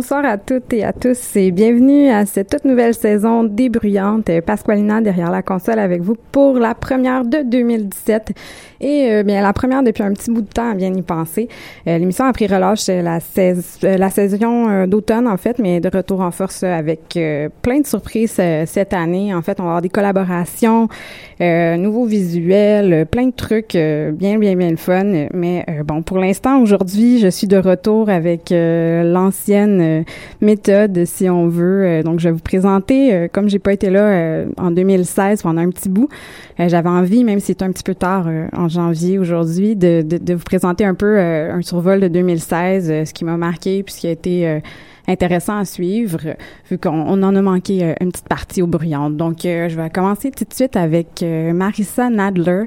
Bonsoir à toutes et à tous et bienvenue à cette toute nouvelle saison débruyante. Pasqualina derrière la console avec vous pour la première de 2017 et euh, bien la première depuis un petit bout de temps à bien y penser. Euh, l'émission a pris relâche la, euh, la saison d'automne en fait, mais de retour en force avec plein de surprises cette année. En fait, on va avoir des collaborations, nouveaux visuels, plein de trucs bien bien bien le fun. Mais bon, pour l'instant aujourd'hui, je suis de retour avec l'ancienne méthode si on veut. donc je vais vous présenter comme j'ai pas été là en 2016 pendant un petit bout. J'avais envie, même si c'est un petit peu tard en janvier aujourd'hui, de, de, vous présenter un peu euh, un survol de 2016, euh, ce qui m'a marqué puis ce qui a été euh, intéressant à suivre, vu qu'on en a manqué une petite partie au bruyant. Donc, je vais commencer tout de suite avec Marissa Nadler.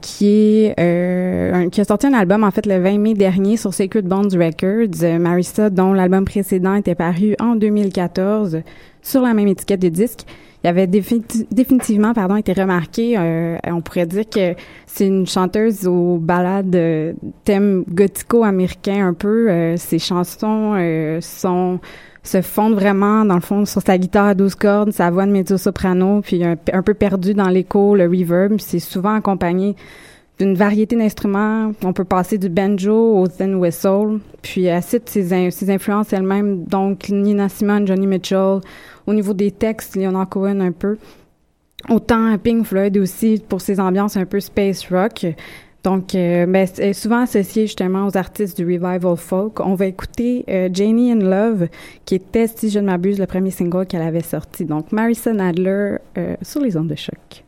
Qui est qui a sorti un album en fait le 20 mai dernier sur Sacred Bones Records. Marissa, dont l'album précédent était paru en 2014 sur la même étiquette de disque il avait définitivement pardon été remarqué. Euh, on pourrait dire que c'est une chanteuse aux ballades euh, thème gothico-américain un peu. Euh, ses chansons euh, sont se fondent vraiment dans le fond sur sa guitare à 12 cordes, sa voix de mezzo-soprano, puis un, peu perdu dans l'écho, le reverb. C'est souvent accompagné d'une variété d'instruments. On peut passer du banjo au thin whistle. Puis elle cite ses, ses influences elle-même, donc Nina Simone, Johnny Mitchell, au niveau des textes, Leonard Cohen un peu. Autant Pink Floyd aussi pour ses ambiances un peu space rock. Donc, euh, ben, est souvent associé justement aux artistes du revival folk. On va écouter euh, Janie in Love, qui était, si je ne m'abuse, le premier single qu'elle avait sorti. Donc, Marison Adler euh, sur les ondes de choc.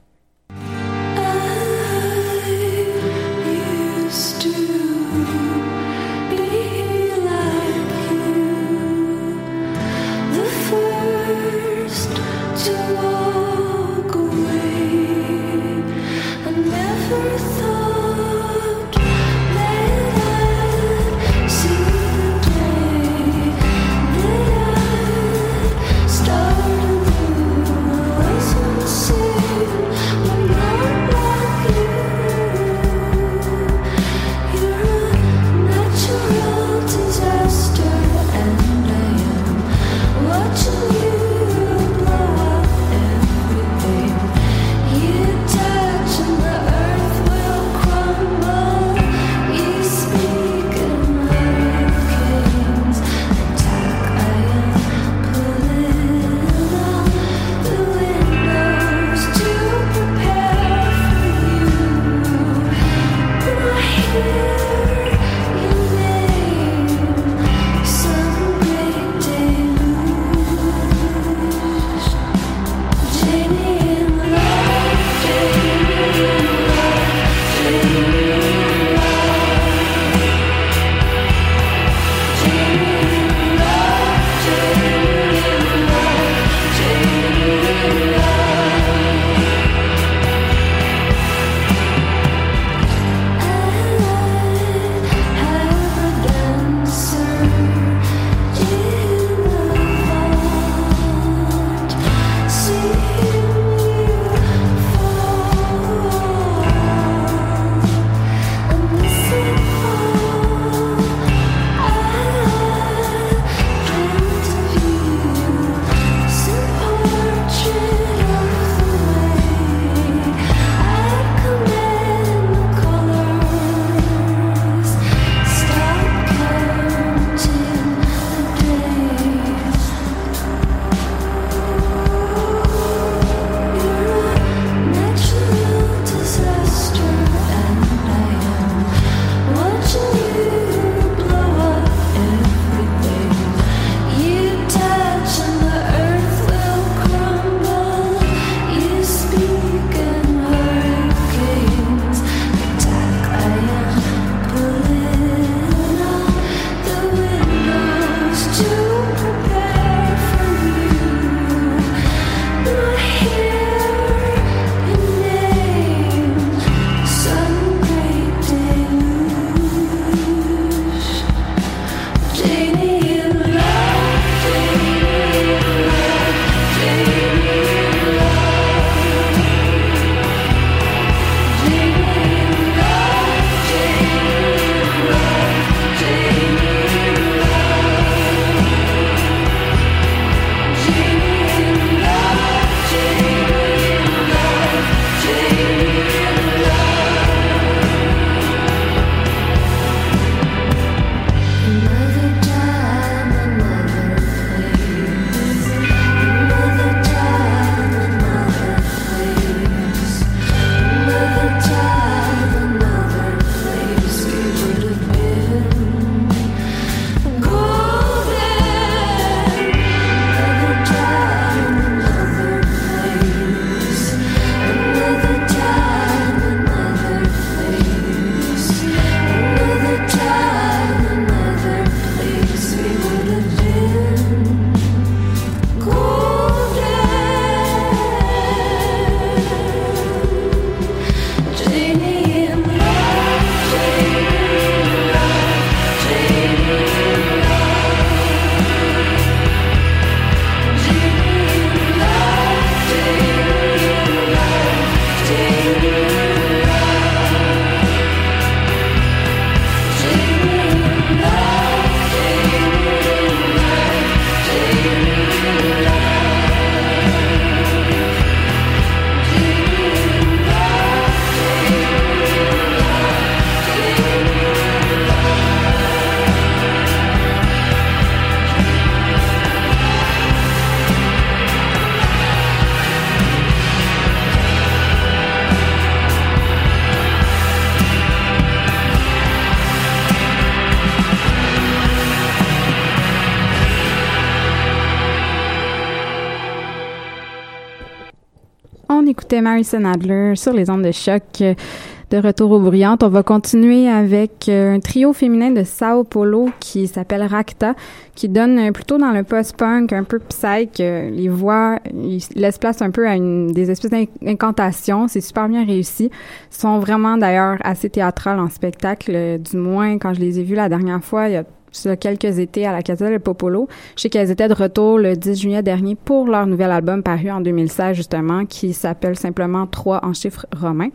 Écoutait Marison Adler sur les ondes de choc de retour aux bruyantes. On va continuer avec euh, un trio féminin de Sao Paulo qui s'appelle Rakta, qui donne plutôt dans le post-punk, un peu psych. Euh, les voix, ils laissent place un peu à des espèces d'incantations. C'est super bien réussi. Ils sont vraiment d'ailleurs assez théâtrales en spectacle. Euh, du moins, quand je les ai vus la dernière fois, ça quelques étés à la Casa Popolo. Je sais qu'elles étaient de retour le 10 juillet dernier pour leur nouvel album paru en 2016 justement, qui s'appelle simplement 3 en chiffres romains.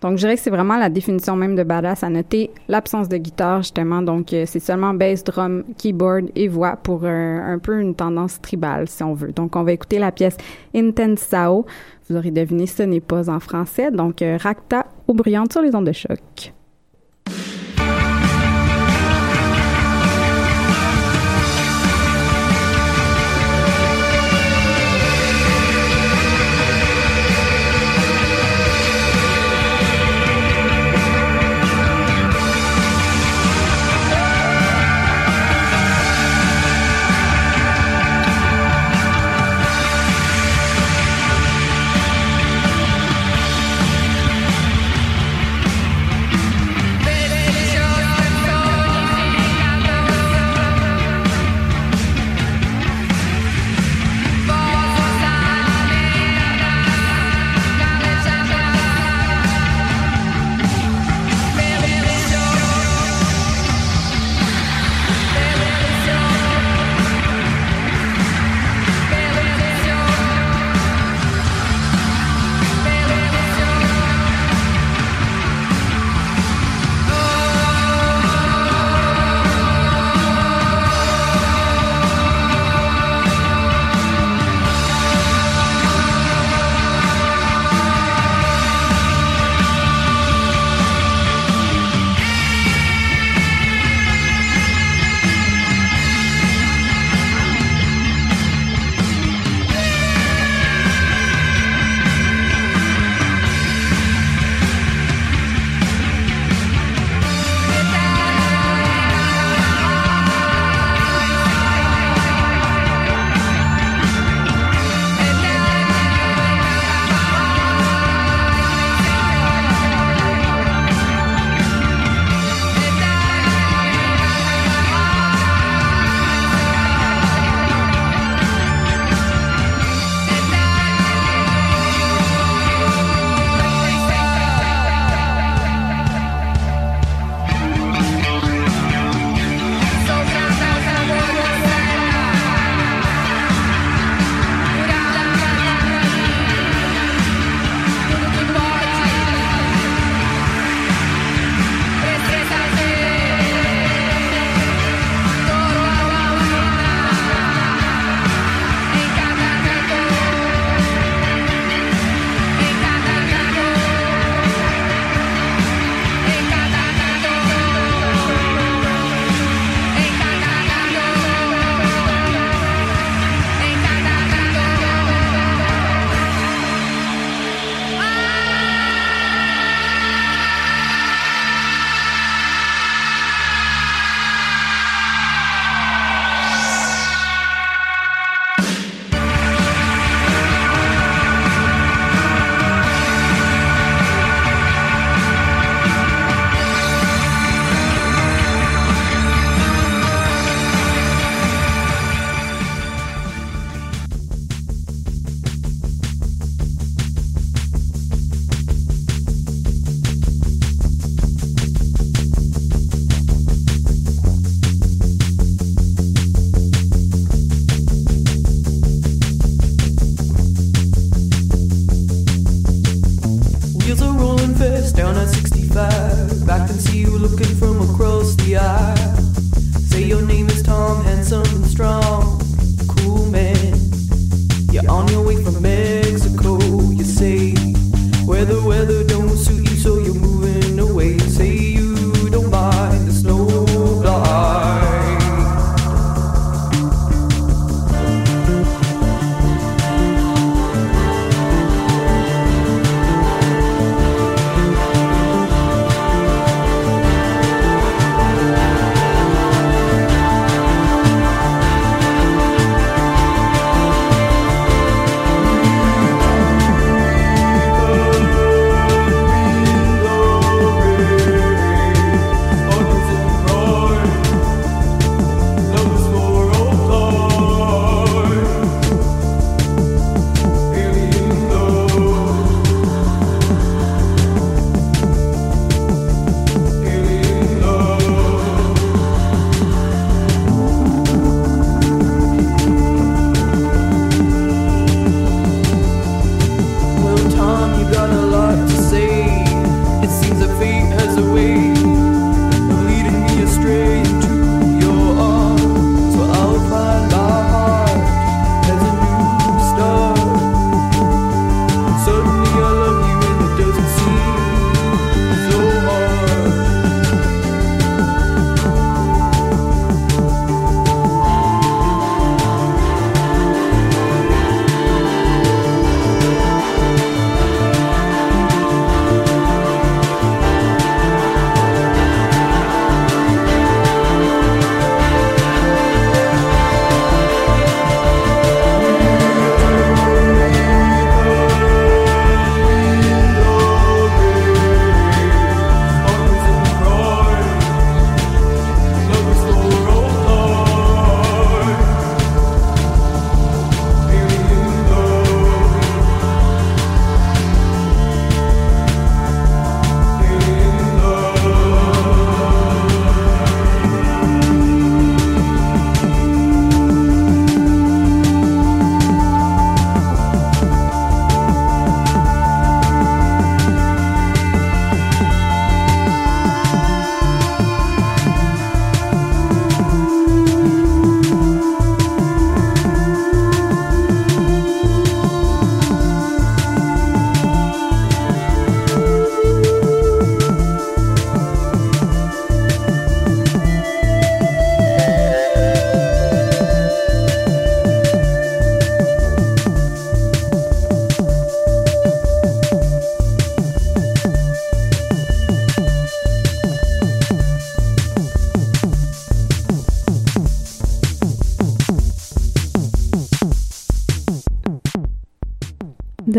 Donc, je dirais que c'est vraiment la définition même de badass à noter l'absence de guitare, justement. Donc, euh, c'est seulement bass, drum, keyboard et voix pour un peu une tendance tribale, si on veut. Donc, on va écouter la pièce Intensao. Vous aurez deviné, ce n'est pas en français. Donc, euh, Racta ou brillante sur les ondes de choc.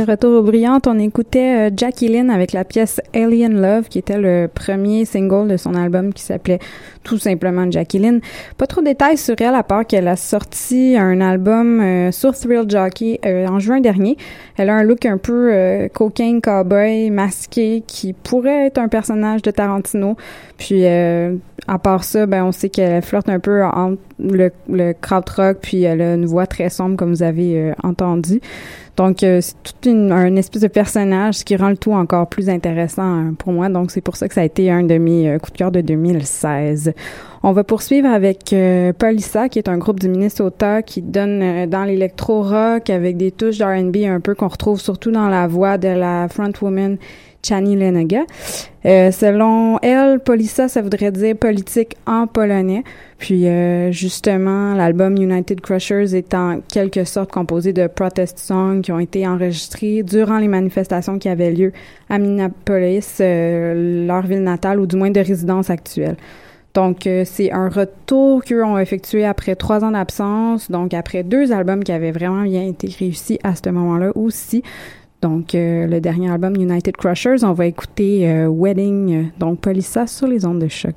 Retour aux brillantes, on écoutait euh, Jackie Lynn avec la pièce Alien Love, qui était le premier single de son album qui s'appelait tout simplement Jackie Lynn. Pas trop de détails sur elle, à part qu'elle a sorti un album euh, sur Thrill Jockey euh, en juin dernier. Elle a un look un peu euh, cocaine cowboy, masqué, qui pourrait être un personnage de Tarantino. Puis, à part ça, ben, on sait qu'elle flirte un peu entre le, le krautrock, puis elle a une voix très sombre, comme vous avez entendu. Donc, euh, c'est tout une, un espèce de personnage ce qui rend le tout encore plus intéressant hein, pour moi. Donc, c'est pour ça que ça a été un de mes euh, coups de cœur de 2016. On va poursuivre avec euh, qui est un groupe du Minnesota qui donne euh, dans l'électro-rock avec des touches d'R&B un peu qu'on retrouve surtout dans la voix de la frontwoman Chani Lenaga. Euh, selon elle, Polissa, ça voudrait dire politique en polonais. Puis euh, justement, l'album United Crushers est en quelque sorte composé de protest songs qui ont été enregistrés durant les manifestations qui avaient lieu à Minneapolis, euh, leur ville natale, ou du moins de résidence actuelle. Donc, euh, c'est un retour qu'eux ont effectué après trois ans d'absence, donc après deux albums qui avaient vraiment bien été réussis à ce moment-là aussi. Donc, euh, le dernier album United Crushers, on va écouter euh, Wedding, euh, donc Polissa sur les ondes de choc.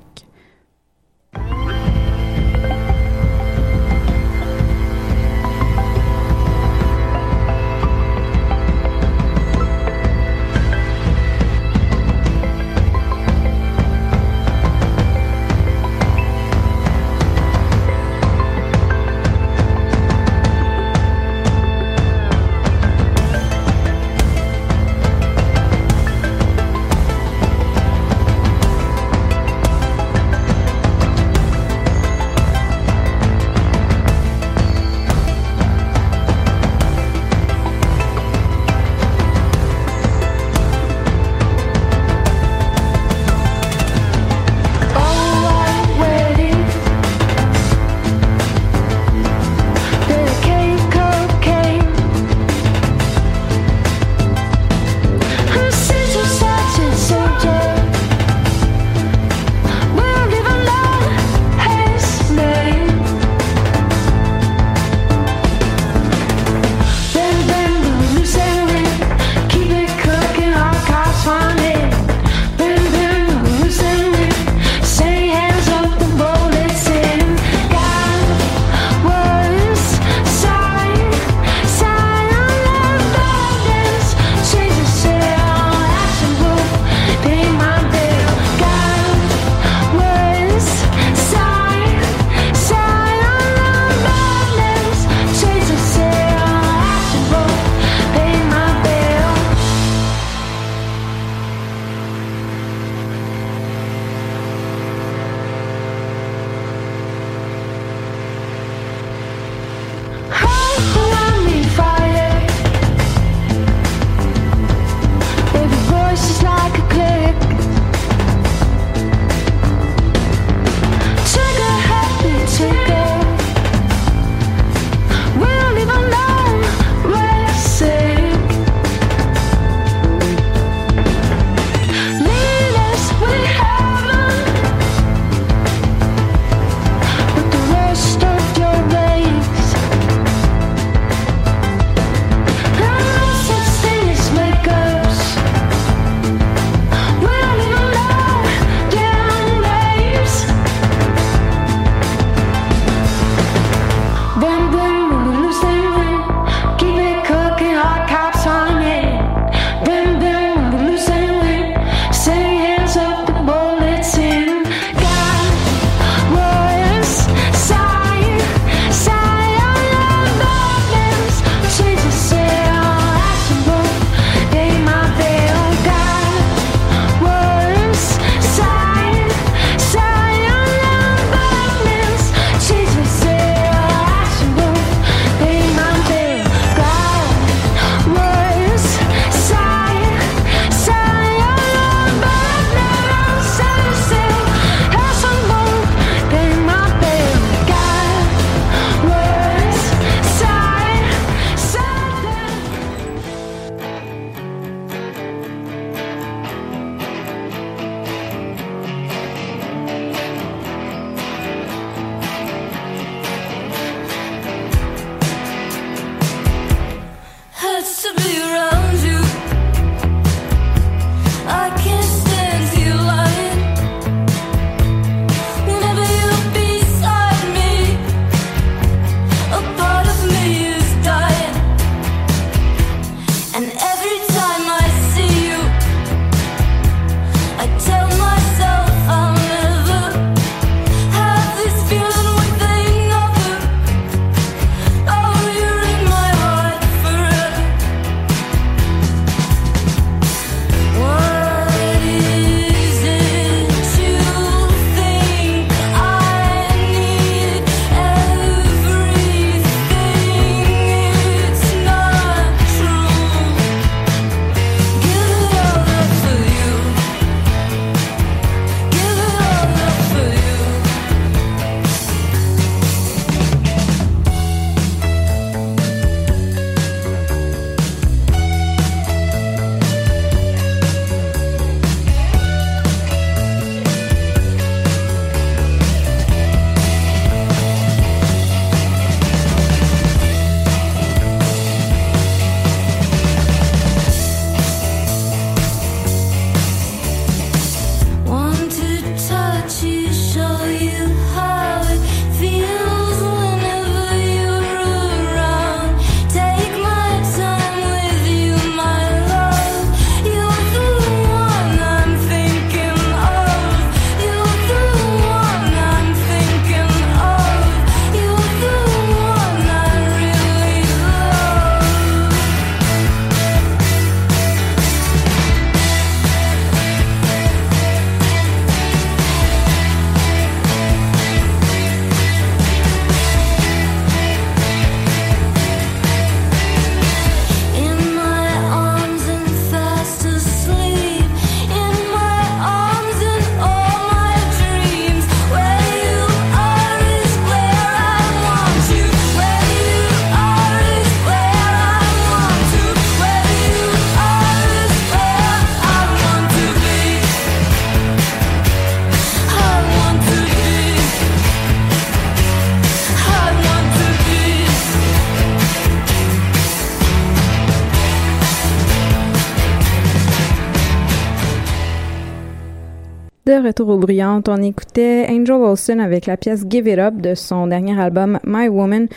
Aux bruyantes, on écoutait Angel Olsen avec la pièce Give It Up de son dernier album My Woman.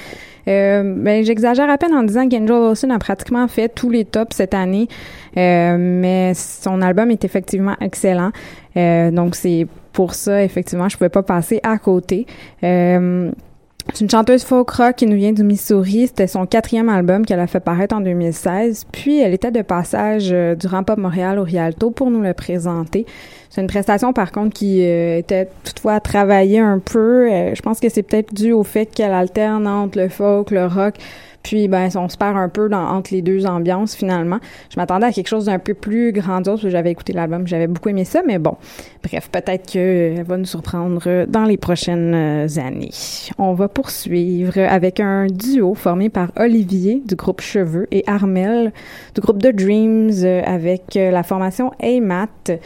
Euh, ben, j'exagère à peine en disant qu'Angel Olsen a pratiquement fait tous les tops cette année, euh, mais son album est effectivement excellent. Euh, donc c'est pour ça effectivement je pouvais pas passer à côté. C'est une chanteuse folk rock qui nous vient du Missouri. C'était son quatrième album qu'elle a fait paraître en 2016. Puis elle était de passage du Rampop Montréal au Rialto pour nous le présenter. C'est une prestation par contre qui euh, était toutefois travaillée un peu. Euh, je pense que c'est peut-être dû au fait qu'elle alterne entre le folk, le rock, puis, ben, on se perd un peu dans, entre les deux ambiances, finalement. Je m'attendais à quelque chose d'un peu plus grandiose, j'avais écouté l'album, j'avais beaucoup aimé ça, mais bon. Bref, peut-être qu'elle va nous surprendre dans les prochaines années. On va poursuivre avec un duo formé par Olivier du groupe Cheveux et Armel du groupe The Dreams avec la formation AMAT.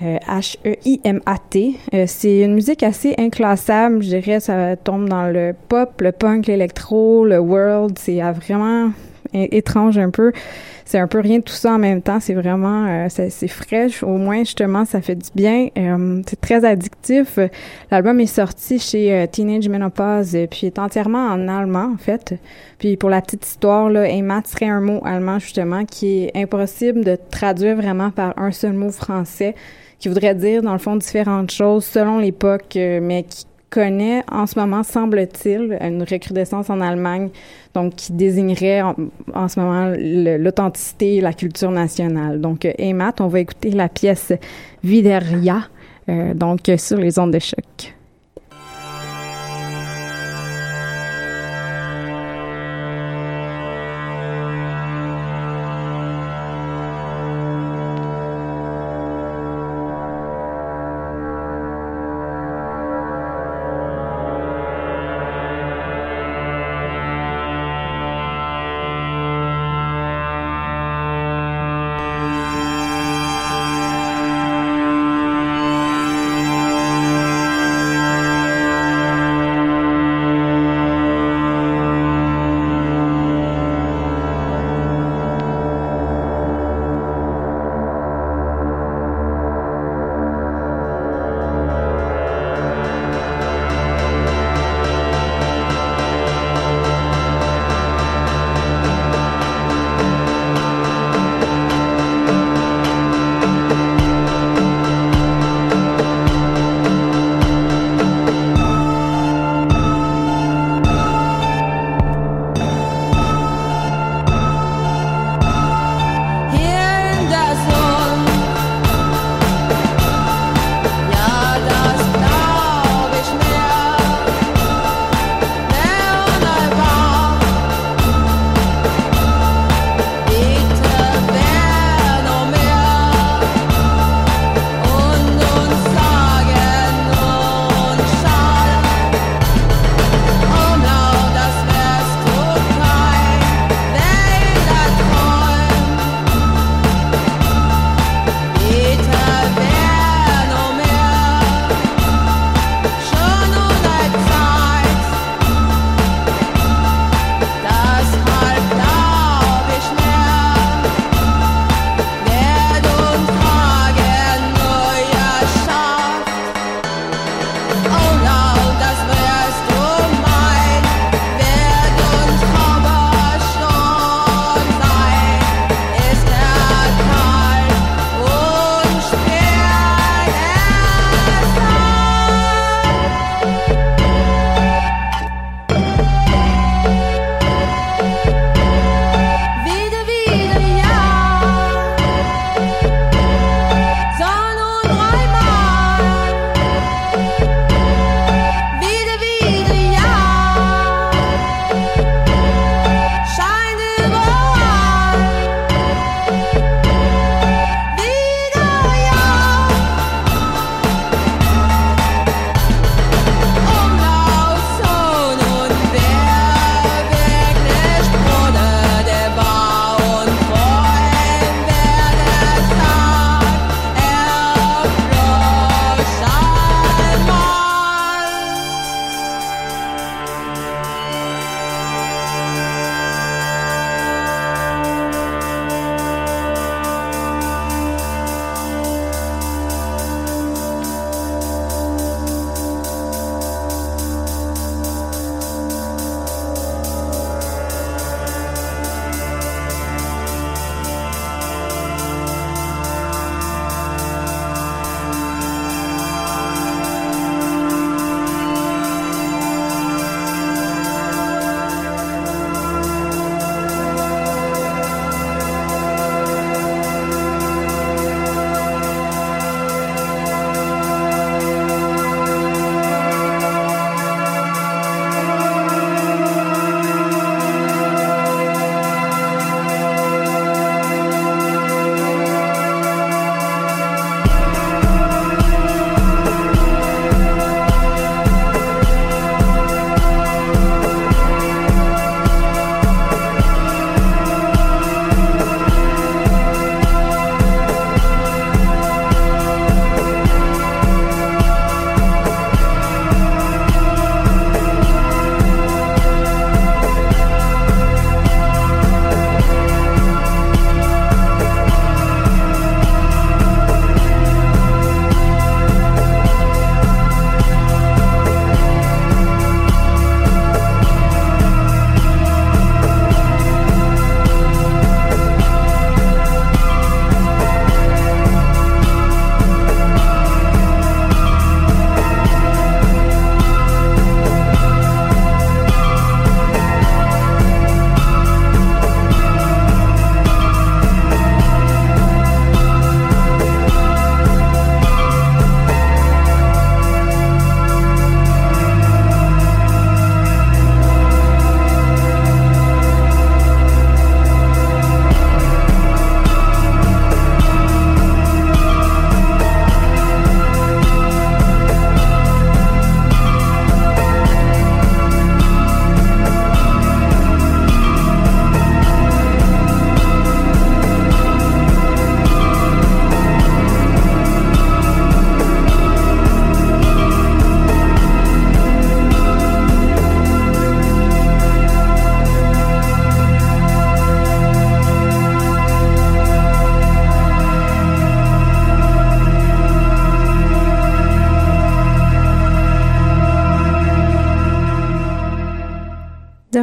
H-E-I-M-A-T. Euh, c'est une musique assez inclassable, je dirais. Ça tombe dans le pop, le punk, l'électro, le world. C'est vraiment étrange un peu. C'est un peu rien de tout ça en même temps. C'est vraiment, euh, c'est fraîche. Au moins, justement, ça fait du bien. Euh, c'est très addictif. L'album est sorti chez Teenage Menopause, puis est entièrement en allemand, en fait. Puis pour la petite histoire, là, Heimat serait un mot allemand, justement, qui est impossible de traduire vraiment par un seul mot français qui voudrait dire, dans le fond, différentes choses selon l'époque, euh, mais qui connaît en ce moment, semble-t-il, une recrudescence en Allemagne, donc qui désignerait en, ce moment l'authenticité et la culture nationale. Donc, Emat, on va écouter la pièce Videria, euh, donc sur les ondes de choc.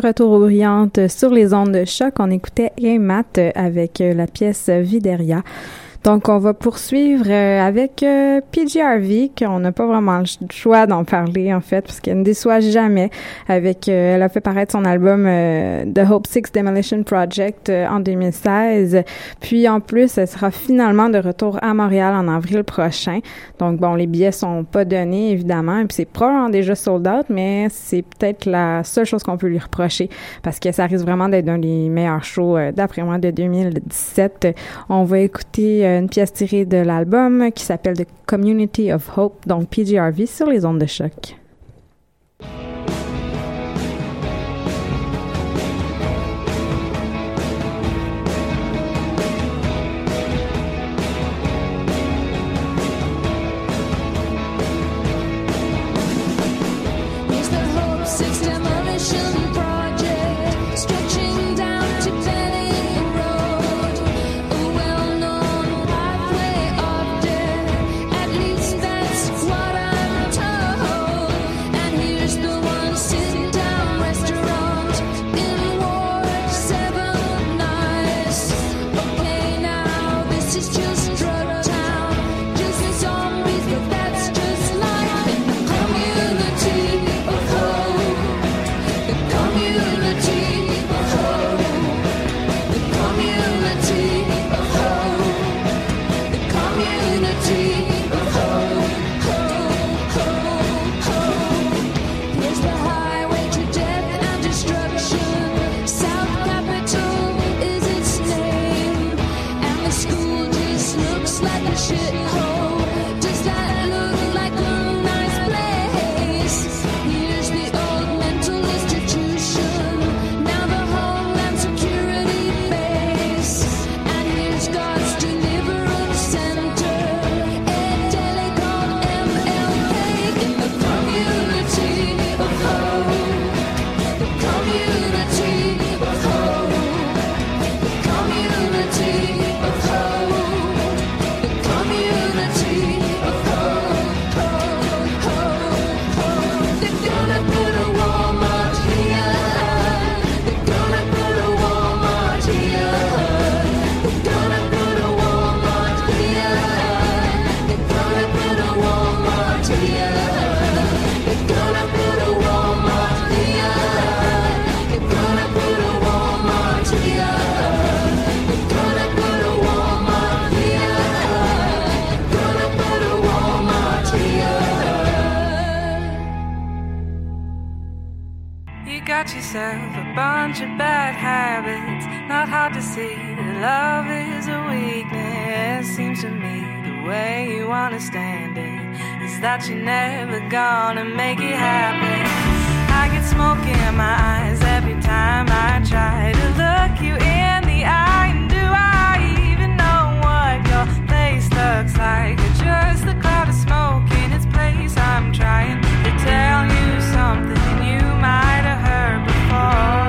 Retour aux brillantes sur les ondes de choc. On écoutait Mat avec la pièce Videria. Donc, on va poursuivre euh, avec euh, PGRV, qu'on n'a pas vraiment le choix d'en parler, en fait, parce qu'elle ne déçoit jamais. Avec, euh, elle a fait paraître son album The Hope Six Demolition Project en 2016. Puis, en plus, elle sera finalement de retour à Montréal en avril prochain. Donc, bon, les billets sont pas donnés, évidemment. Et puis, c'est probablement déjà sold out, mais c'est peut-être la seule chose qu'on peut lui reprocher, parce que ça risque vraiment d'être un des meilleurs shows, d'après moi, de 2017. On va écouter une pièce tirée de l'album qui s'appelle The Community of Hope, donc PGRV sur les ondes de choc. change your bad habits. Not hard to see that love is a weakness. Seems to me the way you understand it is that you're never gonna make it happen. I get smoke in my eyes every time I try to look you in the eye. And do I even know what your face looks like? It's just the cloud of smoke in its place. I'm trying to tell you something you might have heard before.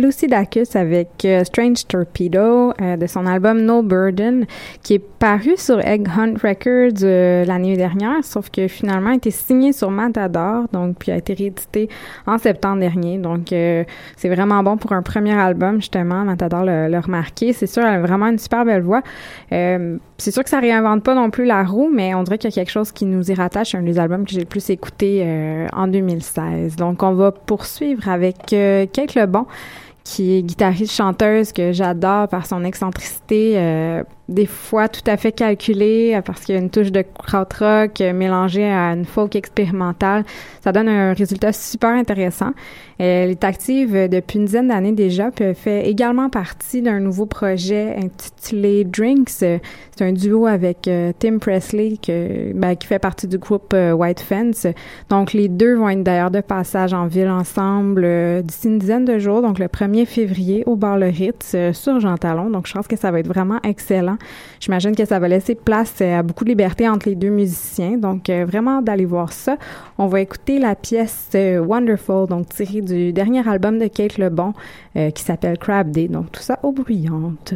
Lucy Dacus avec euh, Strange Torpedo euh, de son album No Burden qui est paru sur Egg Hunt Records euh, l'année dernière, sauf que finalement a été signé sur Matador, donc puis a été réédité en septembre dernier. Donc c'est vraiment bon pour un premier album justement. Matador l'a remarqué. C'est sûr, elle a vraiment une super belle voix. c'est sûr que ça réinvente pas non plus la roue, mais on dirait qu'il y a quelque chose qui nous y rattache. Un des albums que j'ai le plus écouté en 2016. Donc on va poursuivre avec Kate Lebon qui est guitariste chanteuse que j'adore par son excentricité euh, des fois tout à fait calculé euh, parce qu'il y a une touche de krautrock euh, mélangée à une folk expérimentale. Ça donne un résultat super intéressant. Elle est active euh, depuis une dizaine d'années déjà, puis elle fait également partie d'un nouveau projet intitulé Drinks. C'est un duo avec Tim Presley ben, qui fait partie du groupe White Fence. Donc les deux vont être d'ailleurs de passage en ville ensemble d'ici une dizaine de jours, donc le 1er février au bar Le Ritz sur Jean Talon. Donc je pense que ça va être vraiment excellent. J'imagine que ça va laisser place euh, à beaucoup de liberté entre les deux musiciens. Donc, euh, vraiment d'aller voir ça. On va écouter la pièce euh, Wonderful, donc tirée du dernier album de Kate Lebon qui s'appelle Crab Day. Donc, tout ça au bruyante.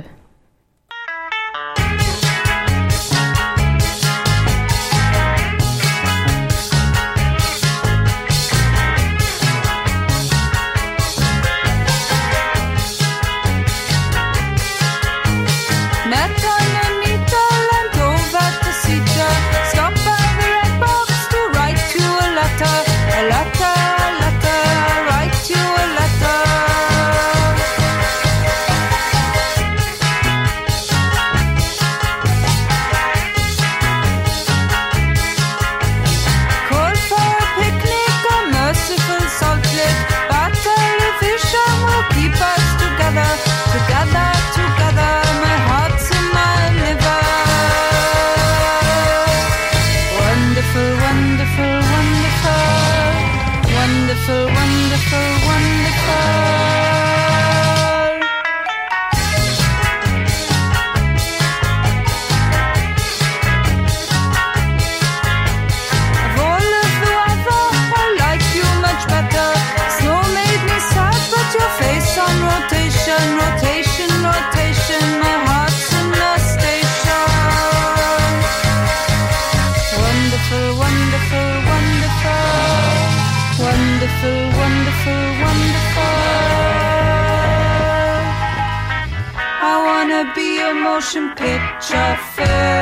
Motion picture film.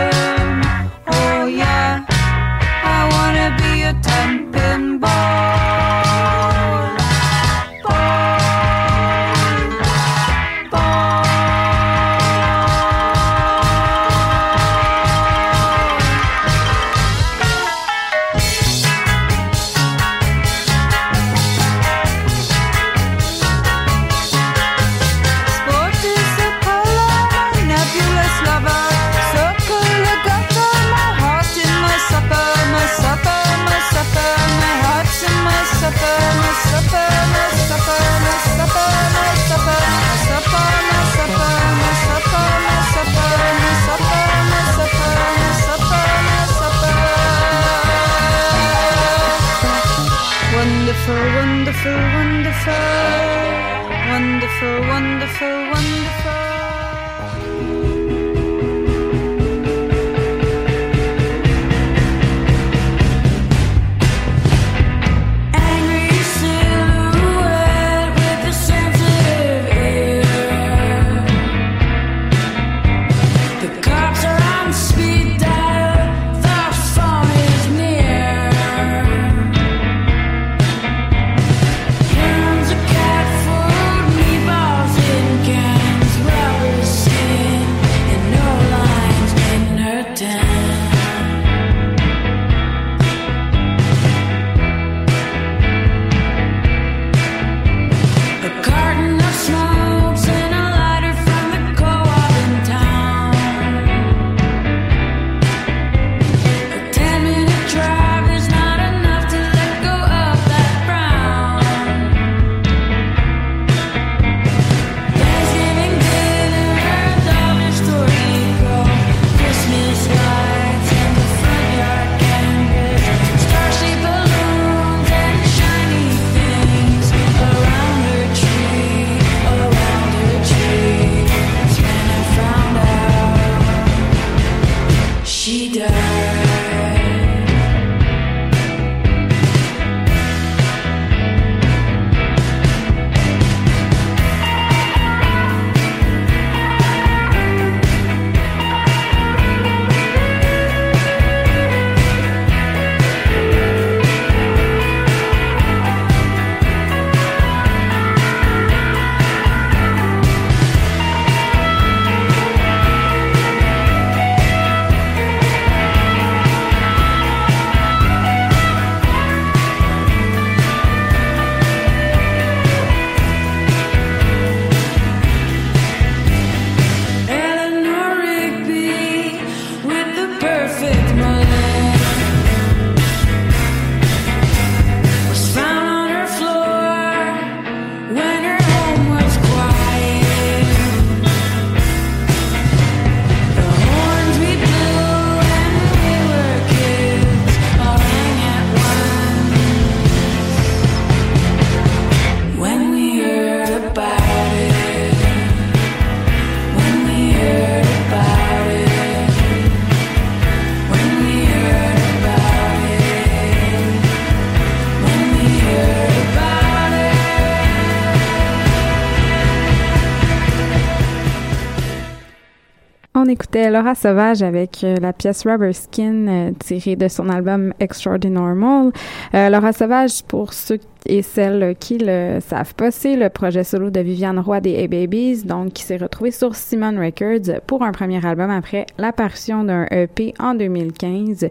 Écoutait Laura Sauvage avec euh, la pièce Rubber Skin euh, tirée de son album Extraordinary. Euh, Laura Sauvage, pour ceux et celles qui le savent pas, c'est le projet solo de Viviane Roy des A-Babies, donc qui s'est retrouvé sur Simon Records pour un premier album après l'apparition d'un EP en 2015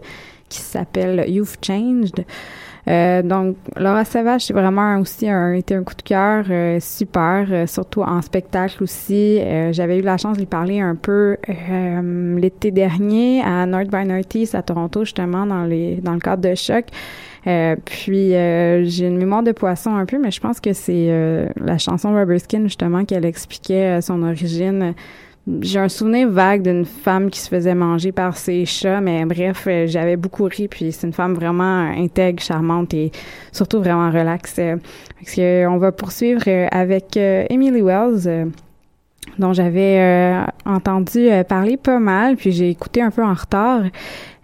qui s'appelle You've Changed. Euh, donc, Laura Savage, c'est vraiment aussi un, été un coup de cœur euh, super, euh, surtout en spectacle aussi. Euh, J'avais eu la chance de lui parler un peu euh, l'été dernier à North by Northeast à Toronto, justement, dans, les, dans le cadre de Choc. Euh, puis, j'ai une mémoire de poisson un peu, mais je pense que c'est la chanson Rubber Skin, justement, qu'elle expliquait son origine. J'ai un souvenir vague d'une femme qui se faisait manger par ses chats, mais bref, euh, j'avais beaucoup ri, puis c'est une femme vraiment intègre, charmante et surtout vraiment relaxe. Euh, Parce que on va poursuivre euh, avec euh, Emily Wells, euh, dont j'avais euh, entendu euh, parler pas mal, puis j'ai écouté un peu en retard.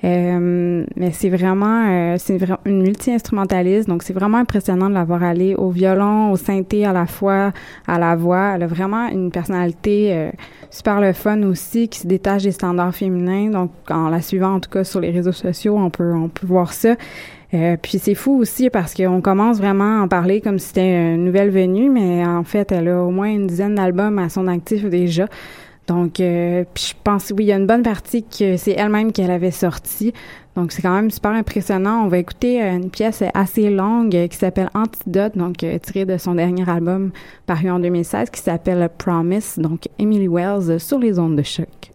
Euh, mais c'est vraiment, euh, c'est vra- une multi-instrumentaliste, donc c'est vraiment impressionnant de la voir aller au violon, au synthé à la fois, à la voix. Elle a vraiment une personnalité euh, super le fun aussi, qui se détache des standards féminins. Donc en la suivant, en tout cas sur les réseaux sociaux, on peut, on peut voir ça. Euh, puis c'est fou aussi parce qu'on commence vraiment à en parler comme si c'était une nouvelle venue, mais en fait, elle a au moins une dizaine d'albums à son actif déjà. Donc, euh, puis je pense, oui, il y a une bonne partie que c'est elle-même qu'elle avait sorti. Donc, c'est quand même super impressionnant. On va écouter euh, une pièce assez longue qui s'appelle Antidote, donc euh, tirée de son dernier album paru en 2016 qui s'appelle Promise. Donc, Emily Wells sur les ondes de choc.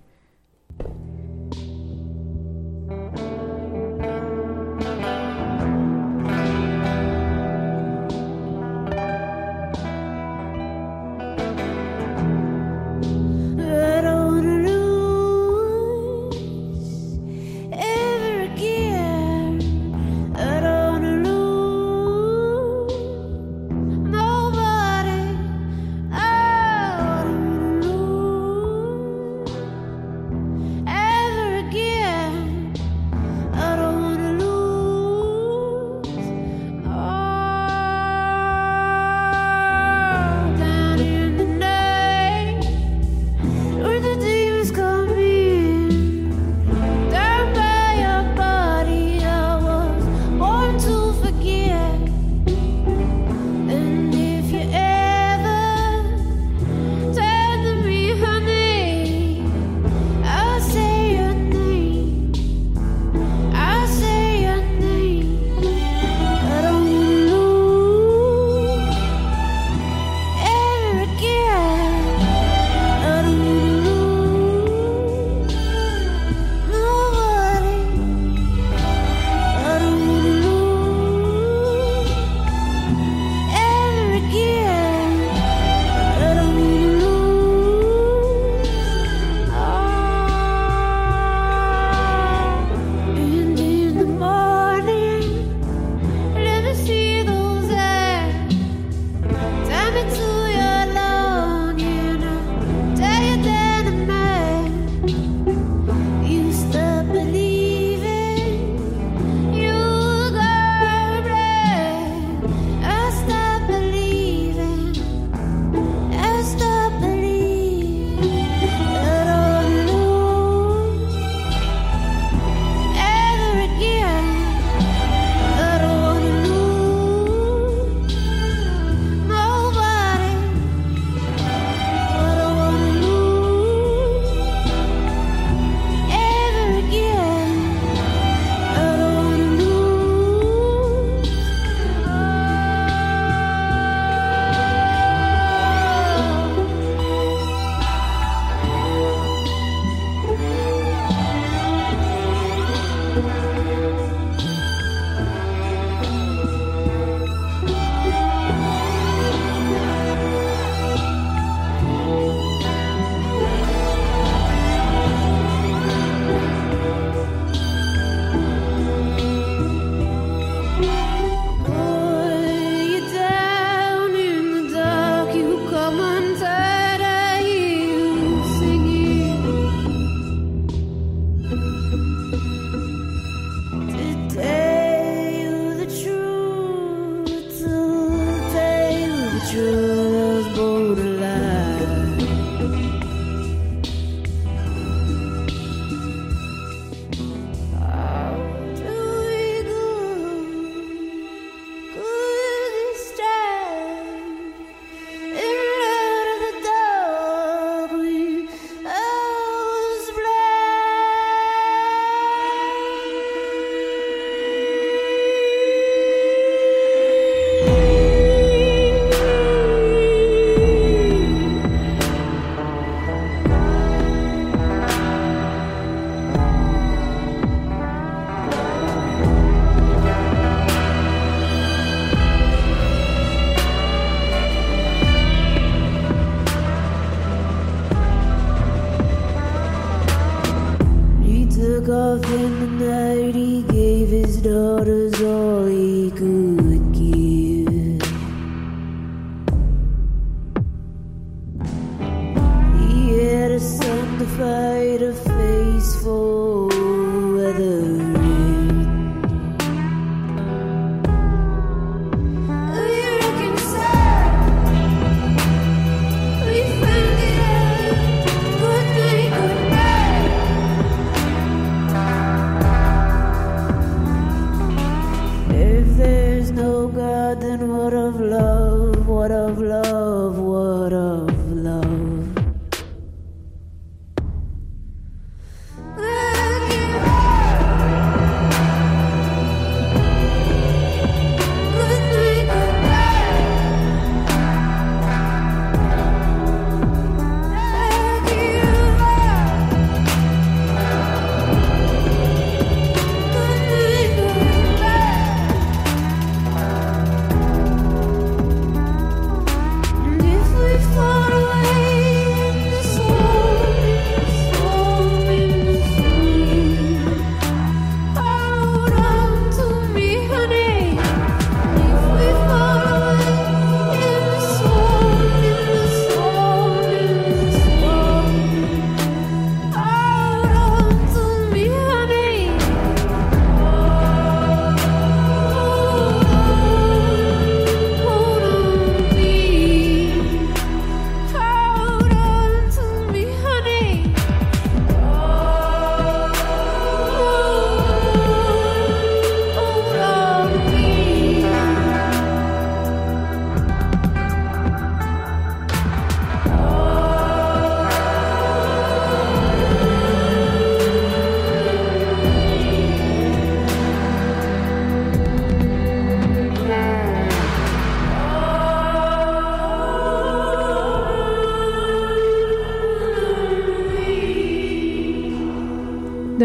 in the night, he gave his daughters all he could.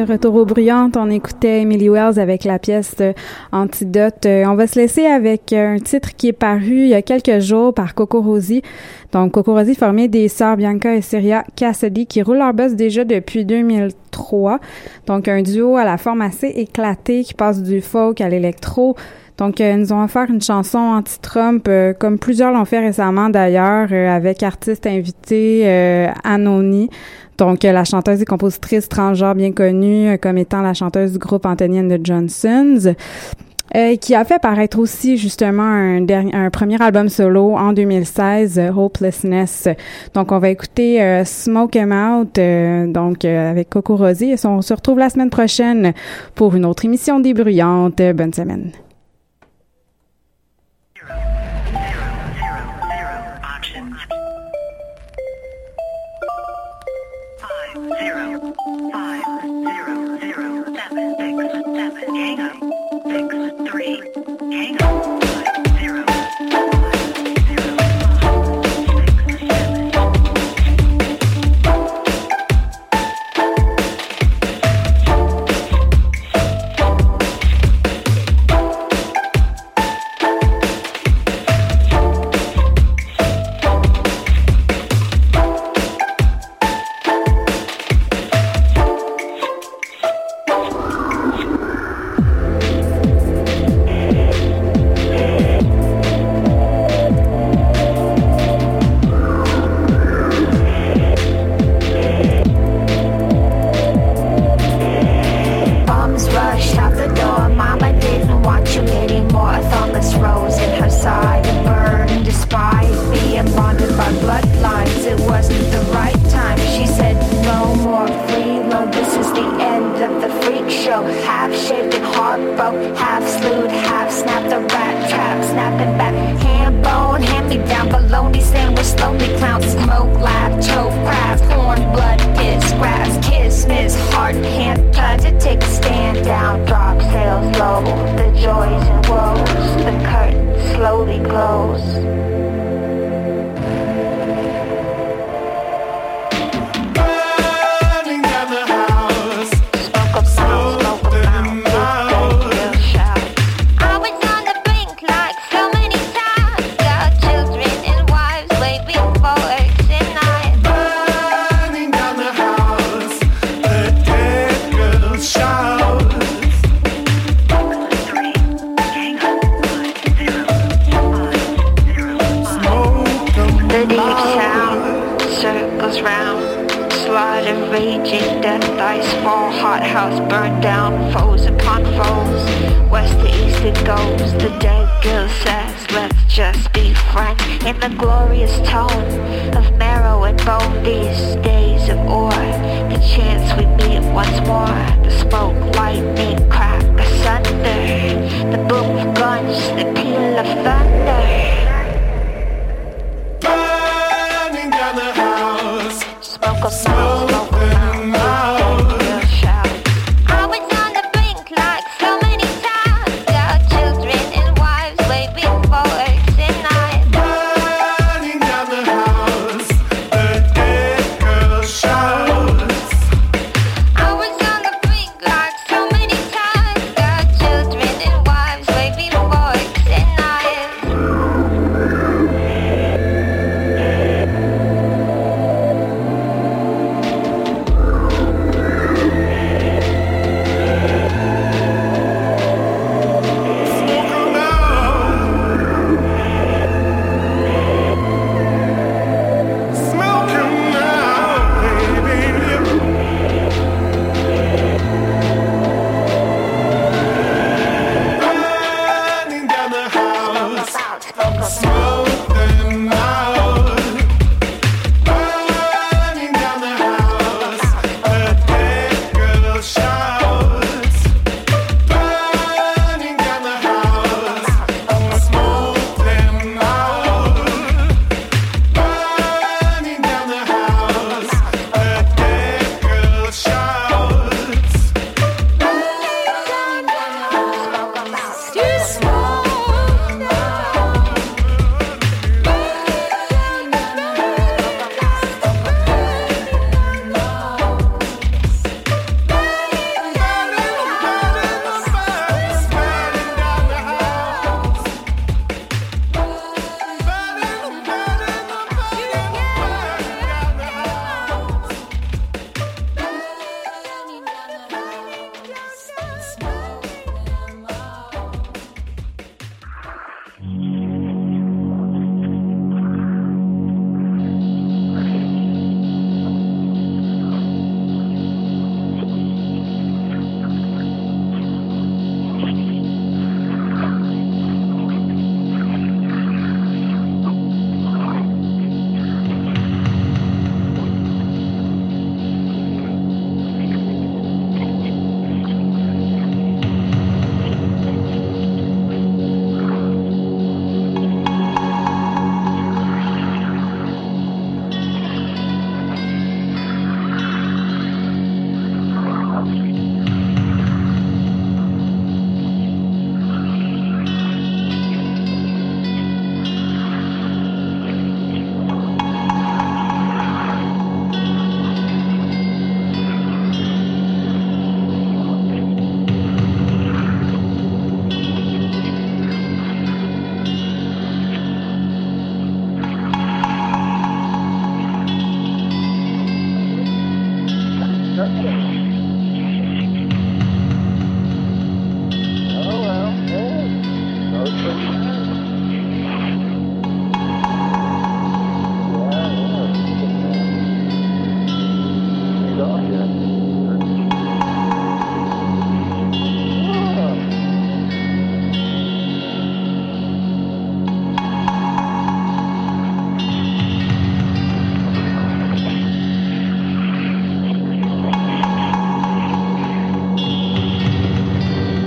Retour aux bruyantes, on écoutait Emily Wells avec la pièce Antidote. Euh, on va se laisser avec euh, un titre qui est paru il y a quelques jours par Coco Rosie. Donc, Coco Rosie formé des sœurs Bianca et Syria Cassidy qui roulent leur buzz déjà depuis 2003. Donc, un duo à la forme assez éclatée qui passe du folk à l'électro. Donc, euh, ils nous ont offert une chanson anti-Trump, comme plusieurs l'ont fait récemment d'ailleurs, avec artiste invité Anony. Donc, euh, la chanteuse et compositrice transgenre bien connue euh, comme étant la chanteuse du groupe Antonienne de Johnsons. euh, qui a fait paraître aussi justement un, dernier, un premier album solo en 2016, euh, Hopelessness. Donc, on va écouter euh, Smoke 'em Out, euh, donc avec Coco Rosie. Et on se retrouve la semaine prochaine pour une autre émission débruyante. Bonne semaine. Hang up.